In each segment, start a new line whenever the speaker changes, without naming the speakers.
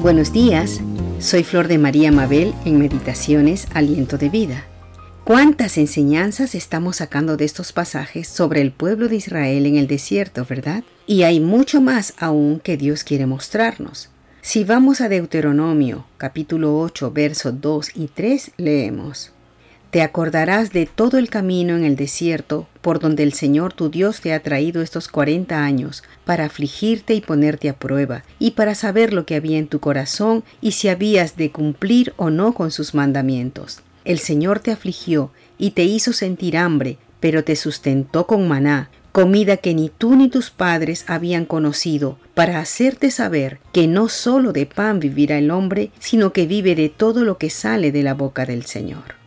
Buenos días, soy Flor de María Mabel en Meditaciones Aliento de Vida. ¿Cuántas enseñanzas estamos sacando de estos pasajes sobre el pueblo de Israel en el desierto, verdad? Y hay mucho más aún que Dios quiere mostrarnos. Si vamos a Deuteronomio capítulo 8, versos 2 y 3, leemos. Te acordarás de todo el camino en el desierto por donde el Señor tu Dios te ha traído estos cuarenta años, para afligirte y ponerte a prueba, y para saber lo que había en tu corazón y si habías de cumplir o no con sus mandamientos. El Señor te afligió y te hizo sentir hambre, pero te sustentó con maná, comida que ni tú ni tus padres habían conocido, para hacerte saber que no solo de pan vivirá el hombre, sino que vive de todo lo que sale de la boca del Señor.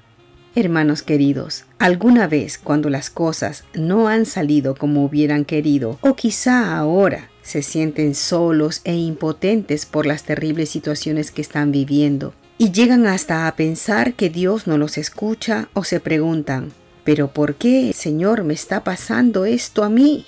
Hermanos queridos, alguna vez cuando las cosas no han salido como hubieran querido, o quizá ahora se sienten solos e impotentes por las terribles situaciones que están viviendo, y llegan hasta a pensar que Dios no los escucha o se preguntan, ¿pero por qué, Señor, me está pasando esto a mí?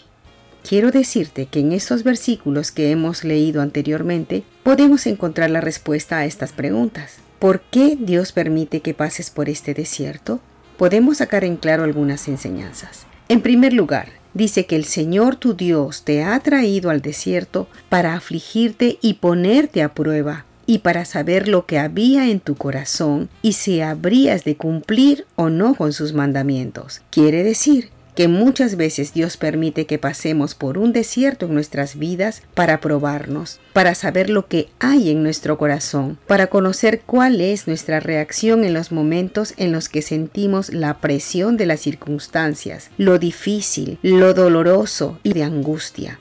Quiero decirte que en estos versículos que hemos leído anteriormente podemos encontrar la respuesta a estas preguntas. ¿Por qué Dios permite que pases por este desierto? Podemos sacar en claro algunas enseñanzas. En primer lugar, dice que el Señor tu Dios te ha traído al desierto para afligirte y ponerte a prueba, y para saber lo que había en tu corazón y si habrías de cumplir o no con sus mandamientos. Quiere decir que muchas veces Dios permite que pasemos por un desierto en nuestras vidas para probarnos, para saber lo que hay en nuestro corazón, para conocer cuál es nuestra reacción en los momentos en los que sentimos la presión de las circunstancias, lo difícil, lo doloroso y de angustia.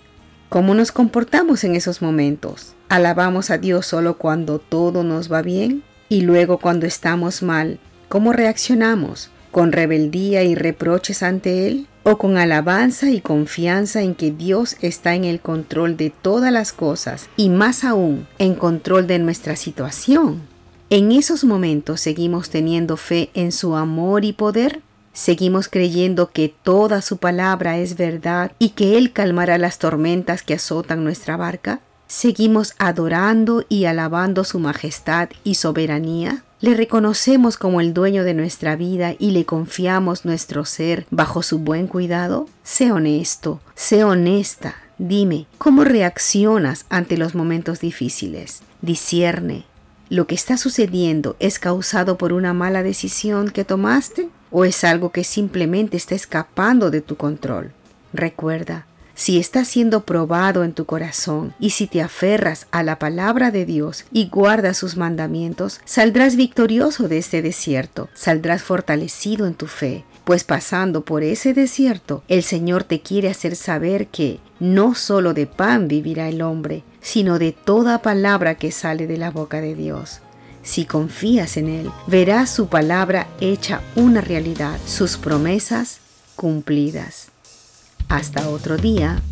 ¿Cómo nos comportamos en esos momentos? ¿Alabamos a Dios solo cuando todo nos va bien? Y luego cuando estamos mal, ¿cómo reaccionamos? Con rebeldía y reproches ante Él? ¿O con alabanza y confianza en que Dios está en el control de todas las cosas y más aún en control de nuestra situación? En esos momentos seguimos teniendo fe en su amor y poder. Seguimos creyendo que toda su palabra es verdad y que Él calmará las tormentas que azotan nuestra barca. Seguimos adorando y alabando su majestad y soberanía. Le reconocemos como el dueño de nuestra vida y le confiamos nuestro ser bajo su buen cuidado? Sé honesto, sé honesta. Dime, ¿cómo reaccionas ante los momentos difíciles? Discierne. ¿Lo que está sucediendo es causado por una mala decisión que tomaste o es algo que simplemente está escapando de tu control? Recuerda, si estás siendo probado en tu corazón y si te aferras a la palabra de Dios y guardas sus mandamientos, saldrás victorioso de este desierto, saldrás fortalecido en tu fe, pues pasando por ese desierto, el Señor te quiere hacer saber que no solo de pan vivirá el hombre, sino de toda palabra que sale de la boca de Dios. Si confías en Él, verás su palabra hecha una realidad, sus promesas cumplidas. Hasta otro día.